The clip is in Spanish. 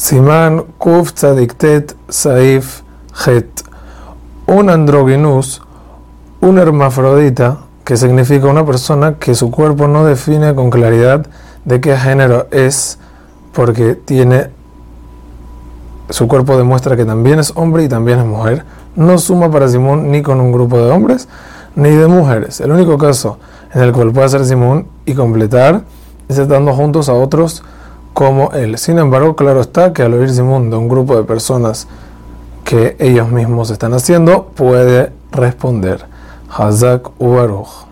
Simán Kuf Tzadiktet Saif Het. Un androgynus, un hermafrodita, que significa una persona que su cuerpo no define con claridad de qué género es, porque tiene su cuerpo demuestra que también es hombre y también es mujer. No suma para Simón ni con un grupo de hombres ni de mujeres. El único caso en el cual puede ser Simón y completar es estando juntos a otros como él. Sin embargo, claro está que al oír Simón de un grupo de personas que ellos mismos están haciendo, puede responder Hazak Ubaruch.